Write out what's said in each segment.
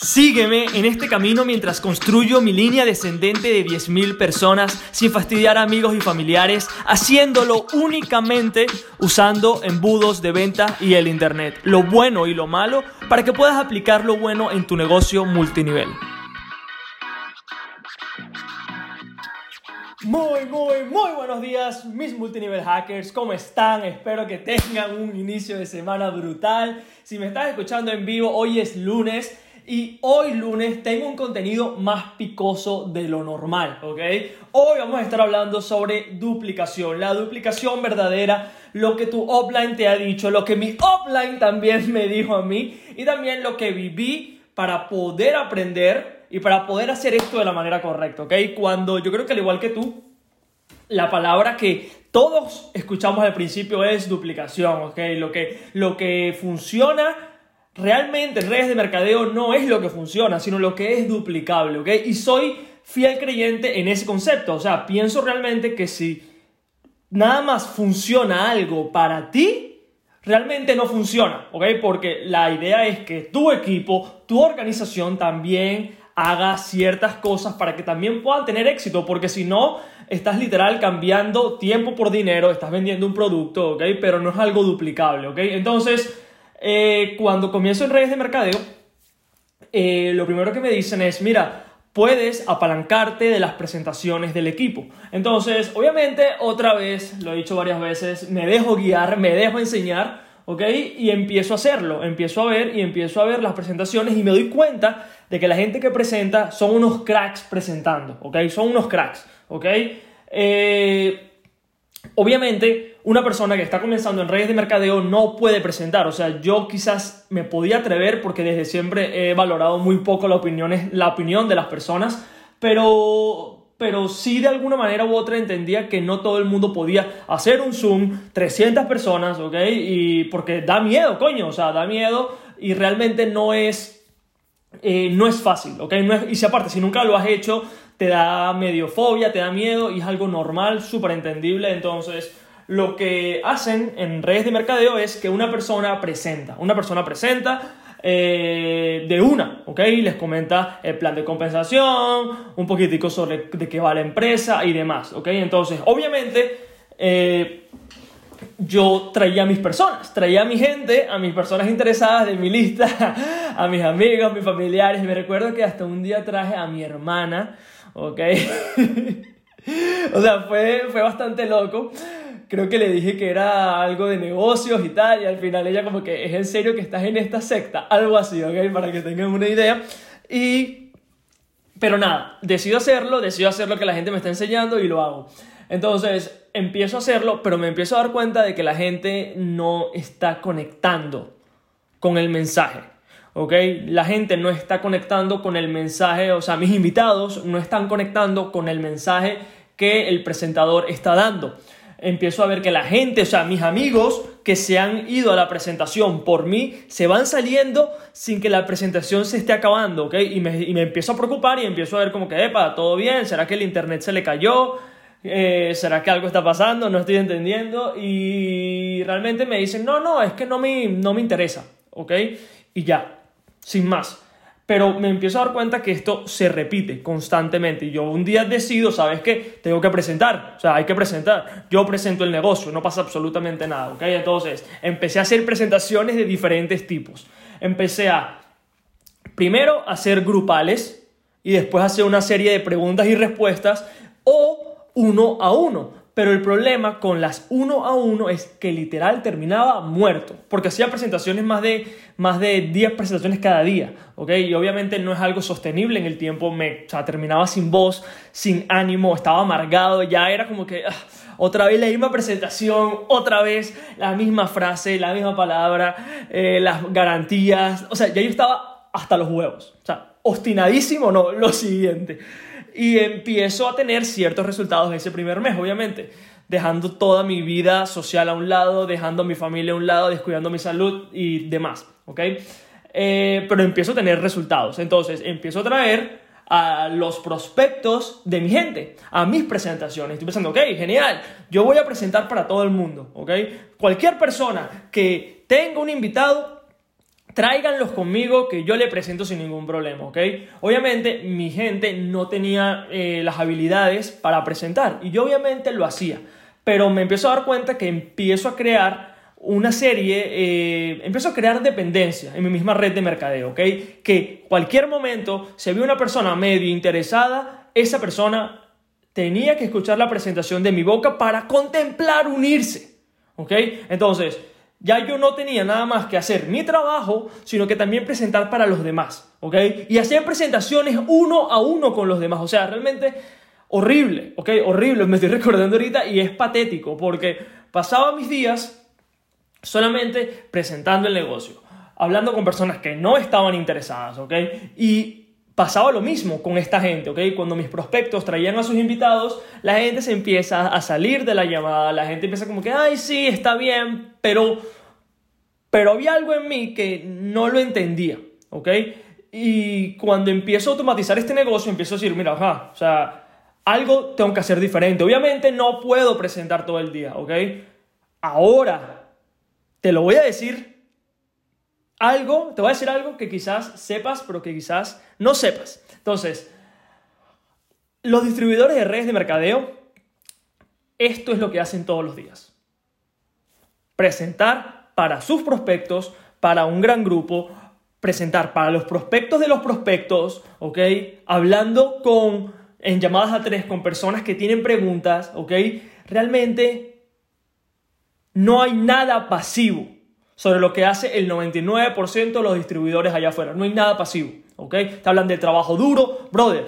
Sígueme en este camino mientras construyo mi línea descendente de 10.000 personas sin fastidiar a amigos y familiares, haciéndolo únicamente usando embudos de venta y el Internet, lo bueno y lo malo, para que puedas aplicar lo bueno en tu negocio multinivel. Muy, muy, muy buenos días, mis multinivel hackers. ¿Cómo están? Espero que tengan un inicio de semana brutal. Si me estás escuchando en vivo, hoy es lunes y hoy lunes tengo un contenido más picoso de lo normal, ¿ok? Hoy vamos a estar hablando sobre duplicación, la duplicación verdadera, lo que tu offline te ha dicho, lo que mi offline también me dijo a mí y también lo que viví para poder aprender y para poder hacer esto de la manera correcta, ¿ok? Cuando yo creo que al igual que tú, la palabra que todos escuchamos al principio es duplicación, ¿ok? Lo que, lo que funciona realmente en redes de mercadeo no es lo que funciona, sino lo que es duplicable, ¿ok? Y soy fiel creyente en ese concepto, o sea, pienso realmente que si nada más funciona algo para ti, realmente no funciona, ¿ok? Porque la idea es que tu equipo, tu organización también haga ciertas cosas para que también puedan tener éxito, porque si no, estás literal cambiando tiempo por dinero, estás vendiendo un producto, ¿ok? Pero no es algo duplicable, ¿ok? Entonces, eh, cuando comienzo en redes de mercadeo, eh, lo primero que me dicen es, mira, puedes apalancarte de las presentaciones del equipo. Entonces, obviamente, otra vez, lo he dicho varias veces, me dejo guiar, me dejo enseñar, ¿ok? Y empiezo a hacerlo, empiezo a ver y empiezo a ver las presentaciones y me doy cuenta de que la gente que presenta son unos cracks presentando, ¿ok? Son unos cracks, ¿ok? Eh, Obviamente, una persona que está comenzando en redes de mercadeo no puede presentar. O sea, yo quizás me podía atrever porque desde siempre he valorado muy poco la, opinión, la opinión de las personas, pero, pero sí de alguna manera u otra entendía que no todo el mundo podía hacer un Zoom, 300 personas, ¿ok? Y porque da miedo, coño, o sea, da miedo y realmente no es, eh, no es fácil, ¿ok? y si aparte, si nunca lo has hecho, te da medio fobia, te da miedo y es algo normal, súper entendible. Entonces, lo que hacen en redes de mercadeo es que una persona presenta, una persona presenta eh, de una, ¿ok? Les comenta el plan de compensación, un poquitico sobre de qué va la empresa y demás, ¿ok? Entonces, obviamente, eh, yo traía a mis personas, traía a mi gente, a mis personas interesadas de mi lista, a mis amigos, a mis familiares. Me recuerdo que hasta un día traje a mi hermana, ¿ok? o sea, fue, fue bastante loco. Creo que le dije que era algo de negocios y tal, y al final ella como que, ¿es en serio que estás en esta secta? Algo así, ¿ok? Para que tengan una idea. Y... Pero nada, decido hacerlo, decido hacer lo que la gente me está enseñando y lo hago. Entonces, empiezo a hacerlo, pero me empiezo a dar cuenta de que la gente no está conectando con el mensaje. ¿ok? La gente no está conectando con el mensaje, o sea, mis invitados no están conectando con el mensaje que el presentador está dando. Empiezo a ver que la gente, o sea, mis amigos que se han ido a la presentación por mí, se van saliendo sin que la presentación se esté acabando, ¿ok? Y me, y me empiezo a preocupar y empiezo a ver como que, epa, todo bien, ¿será que el internet se le cayó? Eh, ¿será que algo está pasando? No estoy entendiendo. Y realmente me dicen, no, no, es que no me, no me interesa, ¿ok? Y ya, sin más. Pero me empiezo a dar cuenta que esto se repite constantemente. Y yo un día decido, ¿sabes qué? Tengo que presentar. O sea, hay que presentar. Yo presento el negocio, no pasa absolutamente nada. Entonces, empecé a hacer presentaciones de diferentes tipos. Empecé a, primero, hacer grupales y después hacer una serie de preguntas y respuestas o uno a uno. Pero el problema con las uno a uno es que literal terminaba muerto, porque hacía presentaciones más de, más de 10 presentaciones cada día, ¿ok? Y obviamente no es algo sostenible en el tiempo, me, o sea, terminaba sin voz, sin ánimo, estaba amargado, ya era como que ah, otra vez la misma presentación, otra vez la misma frase, la misma palabra, eh, las garantías, o sea, ya yo estaba hasta los huevos, o sea, obstinadísimo, no, lo siguiente y empiezo a tener ciertos resultados ese primer mes, obviamente, dejando toda mi vida social a un lado, dejando a mi familia a un lado, descuidando mi salud y demás, ¿ok? Eh, pero empiezo a tener resultados, entonces empiezo a traer a los prospectos de mi gente, a mis presentaciones. Estoy pensando, ok, genial, yo voy a presentar para todo el mundo, ¿ok? Cualquier persona que tenga un invitado tráiganlos conmigo que yo le presento sin ningún problema, ¿ok? Obviamente mi gente no tenía eh, las habilidades para presentar y yo obviamente lo hacía, pero me empiezo a dar cuenta que empiezo a crear una serie, eh, empiezo a crear dependencia en mi misma red de mercadeo, ¿ok? Que cualquier momento, si había una persona medio interesada, esa persona tenía que escuchar la presentación de mi boca para contemplar unirse, ¿ok? Entonces, ya yo no tenía nada más que hacer mi trabajo, sino que también presentar para los demás, ¿ok? Y hacer presentaciones uno a uno con los demás, o sea, realmente horrible, ¿ok? Horrible, me estoy recordando ahorita y es patético, porque pasaba mis días solamente presentando el negocio, hablando con personas que no estaban interesadas, ¿ok? Y pasaba lo mismo con esta gente, ¿ok? Cuando mis prospectos traían a sus invitados, la gente se empieza a salir de la llamada, la gente empieza como que, ay, sí, está bien, pero, pero había algo en mí que no lo entendía, ¿ok? Y cuando empiezo a automatizar este negocio, empiezo a decir, mira, ajá, o sea, algo tengo que hacer diferente. Obviamente no puedo presentar todo el día, ¿ok? Ahora te lo voy a decir algo, te voy a decir algo que quizás sepas, pero que quizás no sepas. Entonces, los distribuidores de redes de mercadeo, esto es lo que hacen todos los días. Presentar para sus prospectos, para un gran grupo, presentar para los prospectos de los prospectos, ¿ok? Hablando con, en llamadas a tres con personas que tienen preguntas, ¿ok? Realmente no hay nada pasivo sobre lo que hace el 99% de los distribuidores allá afuera. No hay nada pasivo, ¿ok? Te hablan del trabajo duro, brother.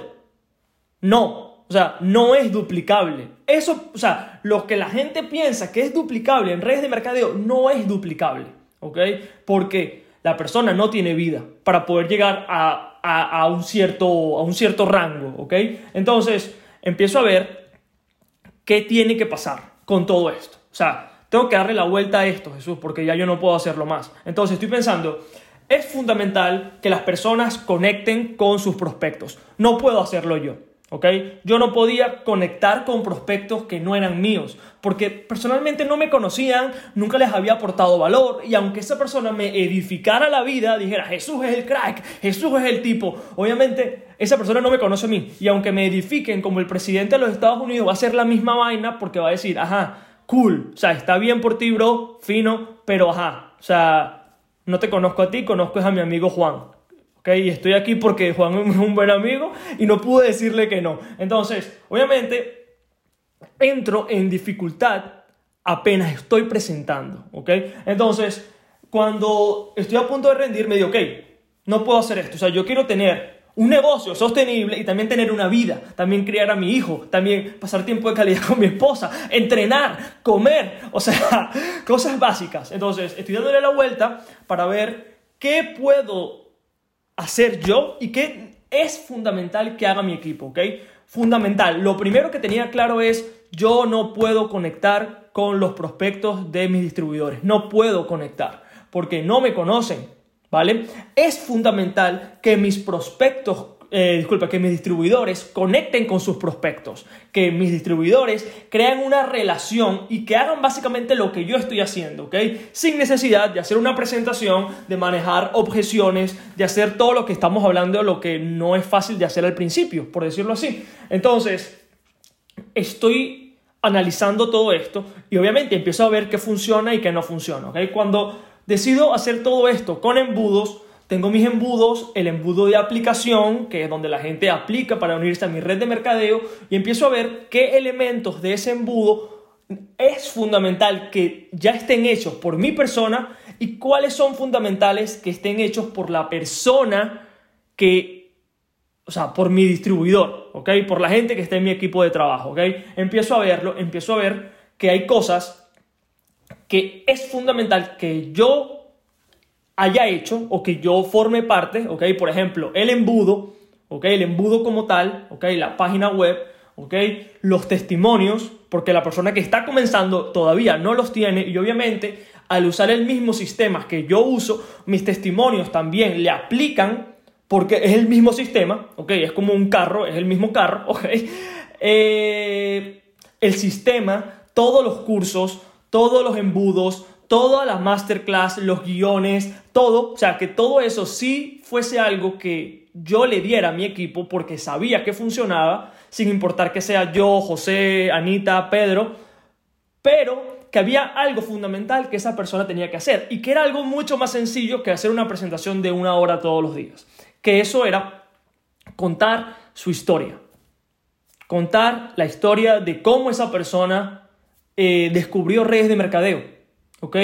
No, o sea, no es duplicable. Eso, o sea, lo que la gente piensa que es duplicable en redes de mercadeo no es duplicable, ¿ok? Porque la persona no tiene vida para poder llegar a, a, un, cierto, a un cierto rango, ¿ok? Entonces, empiezo a ver qué tiene que pasar con todo esto. O sea, tengo que darle la vuelta a esto, Jesús, porque ya yo no puedo hacerlo más. Entonces estoy pensando, es fundamental que las personas conecten con sus prospectos. No puedo hacerlo yo. ¿ok? Yo no podía conectar con prospectos que no eran míos, porque personalmente no me conocían, nunca les había aportado valor, y aunque esa persona me edificara la vida, dijera, Jesús es el crack, Jesús es el tipo, obviamente esa persona no me conoce a mí, y aunque me edifiquen como el presidente de los Estados Unidos, va a ser la misma vaina porque va a decir, ajá, cool, o sea, está bien por ti, bro, fino, pero ajá, o sea, no te conozco a ti, conozco a mi amigo Juan. ¿ok? Y estoy aquí porque Juan es un buen amigo y no pude decirle que no. Entonces, obviamente, entro en dificultad apenas estoy presentando, ¿ok? Entonces, cuando estoy a punto de rendir, me digo, ok, no puedo hacer esto. O sea, yo quiero tener un negocio sostenible y también tener una vida, también criar a mi hijo, también pasar tiempo de calidad con mi esposa, entrenar, comer, o sea, cosas básicas. Entonces, estoy dándole la vuelta para ver qué puedo hacer yo y qué es fundamental que haga mi equipo, ¿ok? Fundamental. Lo primero que tenía claro es, yo no puedo conectar con los prospectos de mis distribuidores, no puedo conectar porque no me conocen, ¿vale? Es fundamental que mis prospectos, eh, disculpa, que mis distribuidores conecten con sus prospectos, que mis distribuidores crean una relación y que hagan básicamente lo que yo estoy haciendo, ¿ok? Sin necesidad de hacer una presentación, de manejar objeciones, de hacer todo lo que estamos hablando, lo que no es fácil de hacer al principio, por decirlo así. Entonces, estoy analizando todo esto y obviamente empiezo a ver qué funciona y qué no funciona, ¿ok? Cuando Decido hacer todo esto con embudos. Tengo mis embudos, el embudo de aplicación, que es donde la gente aplica para unirse a mi red de mercadeo, y empiezo a ver qué elementos de ese embudo es fundamental que ya estén hechos por mi persona y cuáles son fundamentales que estén hechos por la persona que, o sea, por mi distribuidor, ¿ok? Por la gente que está en mi equipo de trabajo, ¿ok? Empiezo a verlo, empiezo a ver que hay cosas que es fundamental que yo haya hecho o que yo forme parte, ¿ok? Por ejemplo, el embudo, ¿ok? El embudo como tal, ¿ok? La página web, ¿ok? Los testimonios, porque la persona que está comenzando todavía no los tiene y obviamente al usar el mismo sistema que yo uso, mis testimonios también le aplican porque es el mismo sistema, ¿ok? Es como un carro, es el mismo carro, ¿ok? Eh, el sistema, todos los cursos, todos los embudos, todas las masterclass, los guiones, todo, o sea, que todo eso sí fuese algo que yo le diera a mi equipo porque sabía que funcionaba, sin importar que sea yo, José, Anita, Pedro, pero que había algo fundamental que esa persona tenía que hacer y que era algo mucho más sencillo que hacer una presentación de una hora todos los días, que eso era contar su historia, contar la historia de cómo esa persona eh, descubrió redes de mercadeo ¿ok?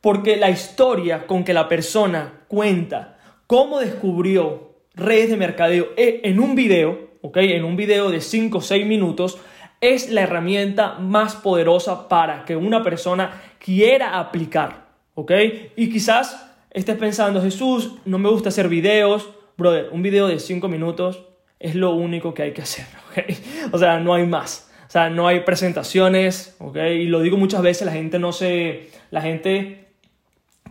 Porque la historia con que la persona cuenta cómo descubrió redes de mercadeo e, en un video, ¿ok? En un video de 5 o 6 minutos, es la herramienta más poderosa para que una persona quiera aplicar, ¿ok? Y quizás estés pensando, Jesús, no me gusta hacer videos, brother, un video de 5 minutos es lo único que hay que hacer, ¿ok? O sea, no hay más. O sea, no hay presentaciones, ¿ok? Y lo digo muchas veces, la gente no se... La gente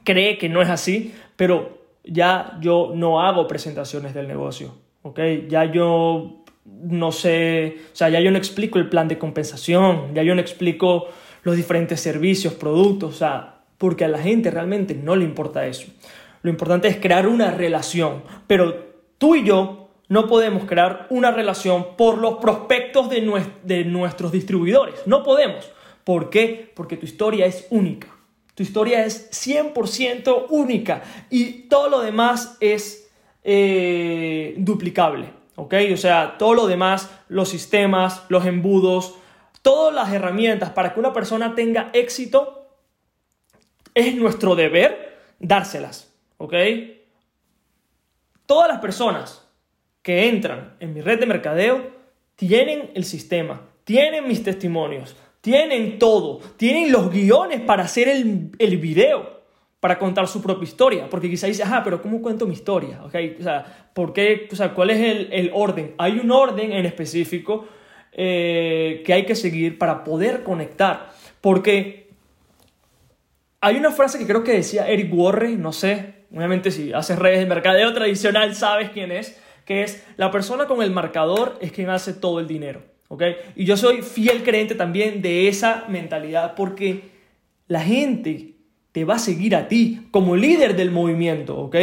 cree que no es así, pero ya yo no hago presentaciones del negocio, ¿ok? Ya yo no sé, o sea, ya yo no explico el plan de compensación, ya yo no explico los diferentes servicios, productos, o sea, porque a la gente realmente no le importa eso. Lo importante es crear una relación, pero tú y yo no podemos crear una relación por los prospectos de, nuestros distribuidores. No podemos. ¿Por qué? Porque tu historia es única. Tu historia es 100% única y todo lo demás es eh, duplicable. ¿Ok? O sea, todo lo demás, los sistemas, los embudos, todas las herramientas para que una persona tenga éxito, es nuestro deber dárselas. ¿Ok? Todas las personas que entran en mi red de mercadeo tienen el sistema, tienen mis testimonios, tienen todo, tienen los guiones para hacer el, el video, para contar su propia historia. Porque quizá dice, ah, pero ¿cómo cuento mi historia? ¿Okay? O sea, ¿por qué? O sea, ¿cuál es el, el orden? Hay un orden en específico eh, que hay que seguir para poder conectar. Porque hay una frase que creo que decía Eric Warren, no sé, obviamente si haces redes de mercadeo tradicional sabes quién es, que es la persona con el marcador es quien hace todo el dinero. ¿ok? Y yo soy fiel creyente también de esa mentalidad porque la gente te va a seguir a ti como líder del movimiento, ¿ok?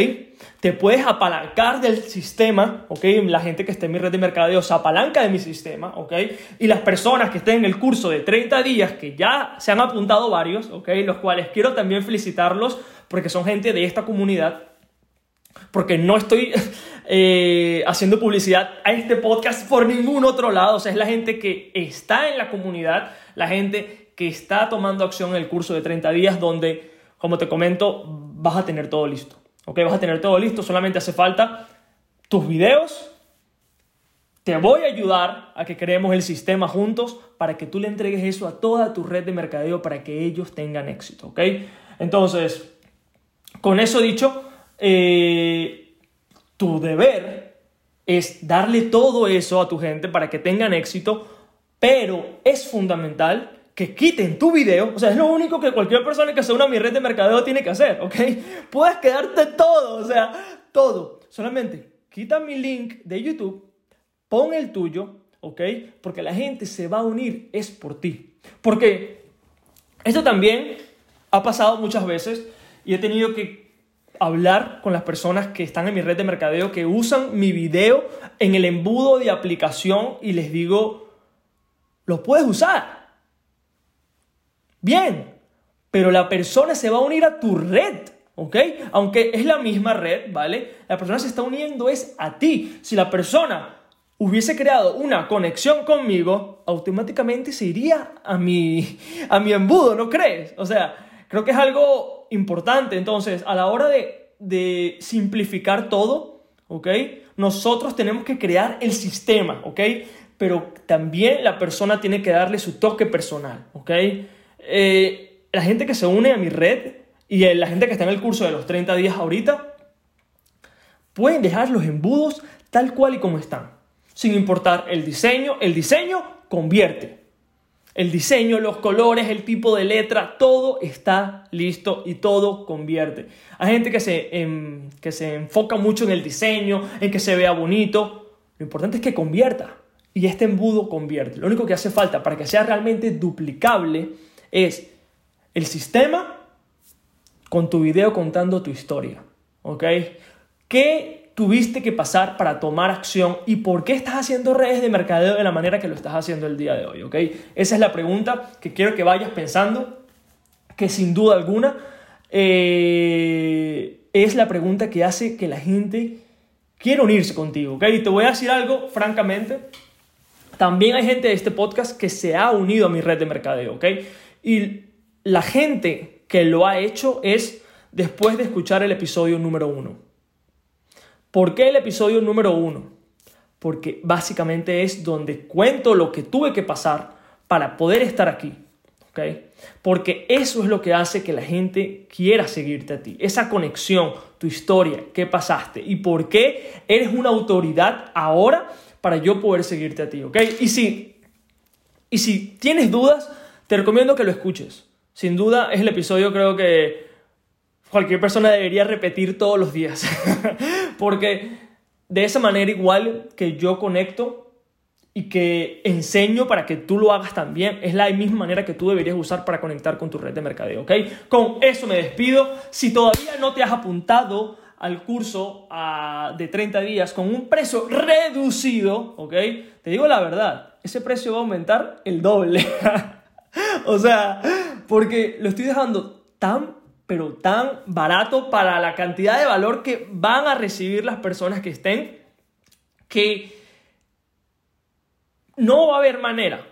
Te puedes apalancar del sistema, ¿ok? La gente que esté en mi red de mercadeo se apalanca de mi sistema, ¿ok? Y las personas que estén en el curso de 30 días, que ya se han apuntado varios, ¿ok? Los cuales quiero también felicitarlos porque son gente de esta comunidad, porque no estoy eh, haciendo publicidad a este podcast por ningún otro lado. O sea, es la gente que está en la comunidad, la gente que está tomando acción en el curso de 30 días, donde, como te comento, vas a tener todo listo. ¿Ok? Vas a tener todo listo, solamente hace falta tus videos. Te voy a ayudar a que creemos el sistema juntos para que tú le entregues eso a toda tu red de mercadeo para que ellos tengan éxito. ¿Ok? Entonces, con eso dicho, eh, tu deber es darle todo eso a tu gente para que tengan éxito, pero es fundamental que quiten tu video, o sea, es lo único que cualquier persona que se una a mi red de mercadeo tiene que hacer, ¿ok? Puedes quedarte todo, o sea, todo. Solamente quita mi link de YouTube, pon el tuyo, ¿ok? Porque la gente se va a unir, es por ti. Porque esto también ha pasado muchas veces y he tenido que hablar con las personas que están en mi red de mercadeo, que usan mi video en el embudo de aplicación y les digo, lo puedes usar. Bien, pero la persona se va a unir a tu red. ¿Ok? Aunque es la misma red, ¿vale? La persona se está uniendo es a ti. Si la persona hubiese creado una conexión conmigo, automáticamente se iría a mi, a mi embudo, ¿no crees? O sea, creo que es algo importante. Entonces, a la hora de, simplificar todo, ¿ok? Nosotros tenemos que crear el sistema, ¿ok? Pero también la persona tiene que darle su toque personal, ¿ok? Eh, la gente que se une a mi red y la gente que está en el curso de los 30 días ahorita, pueden dejar los embudos tal cual y como están, sin importar el diseño. El diseño convierte. El diseño, los colores, el tipo de letra, todo está listo y todo convierte. Hay gente que se, que se enfoca mucho en el diseño, en que se vea bonito. Lo importante es que convierta. Y este embudo convierte. Lo único que hace falta para que sea realmente duplicable es el sistema con tu video contando tu historia. ¿Ok? ¿Qué tuviste que pasar para tomar acción y por qué estás haciendo redes de mercadeo de la manera que lo estás haciendo el día de hoy? ¿Ok? Esa es la pregunta que quiero que vayas pensando, que sin duda alguna eh, es la pregunta que hace que la gente quiera unirse contigo. ¿Ok? Y te voy a decir algo, francamente. También hay gente de este podcast que se ha unido a mi red de mercadeo, ¿ok? Y la gente que lo ha hecho es después de escuchar el episodio número uno. ¿Por qué el episodio número uno? Porque básicamente es donde cuento lo que tuve que pasar para poder estar aquí. ¿ok? Porque eso es lo que hace que la gente quiera seguirte a ti. Esa conexión, tu historia, qué pasaste y por qué eres una autoridad ahora para yo poder seguirte a ti. ¿ok? Y si, y si tienes dudas, te recomiendo que lo escuches. Sin duda es el episodio creo que cualquier persona debería repetir todos los días. Porque de esa manera igual que yo conecto y que enseño para que tú lo hagas también, es la misma manera que tú deberías usar para conectar con tu red de mercadeo, ¿ok? Con eso me despido. Si todavía no te has apuntado al curso ah, de 30 días con un precio reducido, ¿ok? Te digo la verdad, ese precio va a aumentar el doble. o sea, porque lo estoy dejando tan pero tan barato para la cantidad de valor que van a recibir las personas que estén, que no va a haber manera.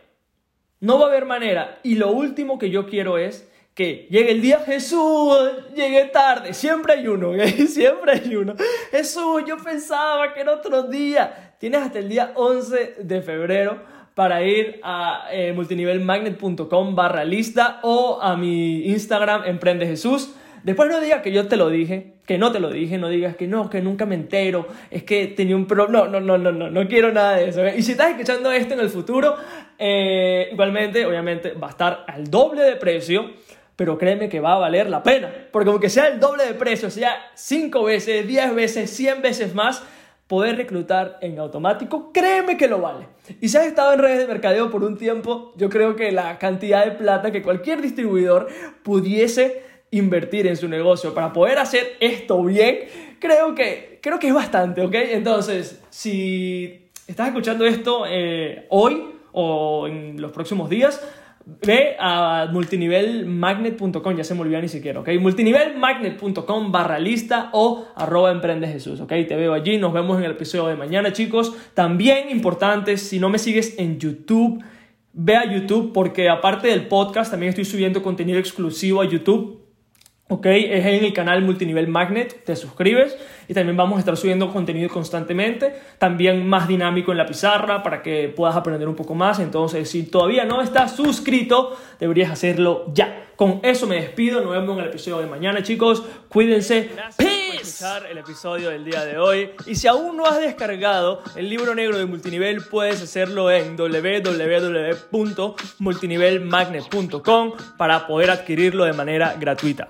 No va a haber manera. Y lo último que yo quiero es que llegue el día, Jesús, llegué tarde. Siempre hay uno, siempre hay uno. Jesús, yo pensaba que era otro día. Tienes hasta el día 11 de febrero para ir a eh, multinivelmagnet.com barra lista o a mi Instagram, Emprende Jesús. Después no digas que yo te lo dije, que no te lo dije, no digas que no, que nunca me entero, es que tenía un problema. No, no, no, no, no, quiero nada de eso. Y si estás escuchando esto en el futuro, eh, igualmente, obviamente, va a estar al doble de precio, pero créeme que va a valer la pena. Porque aunque sea el doble de precio, sea 5 veces, 10 veces, 100 veces más, poder reclutar en automático, créeme que lo vale. Y si has estado en redes de mercadeo por un tiempo, yo creo que la cantidad de plata que cualquier distribuidor pudiese invertir en su negocio para poder hacer esto bien, creo que, creo que es bastante, ¿ok? Entonces, si estás escuchando esto eh, hoy o en los próximos días, Ve a multinivelmagnet.com, ya se me olvidó ni siquiera, ¿ok? Multinivelmagnet.com barra lista o arroba emprende Jesús, ¿ok? Te veo allí, nos vemos en el episodio de mañana, chicos. También importante, si no me sigues en YouTube, ve a YouTube porque aparte del podcast, también estoy subiendo contenido exclusivo a YouTube ¿ok? Es en el canal Multinivel Magnet, te suscribes y también vamos a estar subiendo contenido constantemente, también más dinámico en la pizarra para que puedas aprender un poco más, entonces si todavía no estás suscrito, deberías hacerlo ya. Con eso me despido, nos vemos en el episodio de mañana chicos, cuídense. Peace. el episodio del día de hoy y si aún no has descargado el libro negro de multinivel puedes hacerlo en www.multinivelmagnet.com para poder adquirirlo de manera gratuita.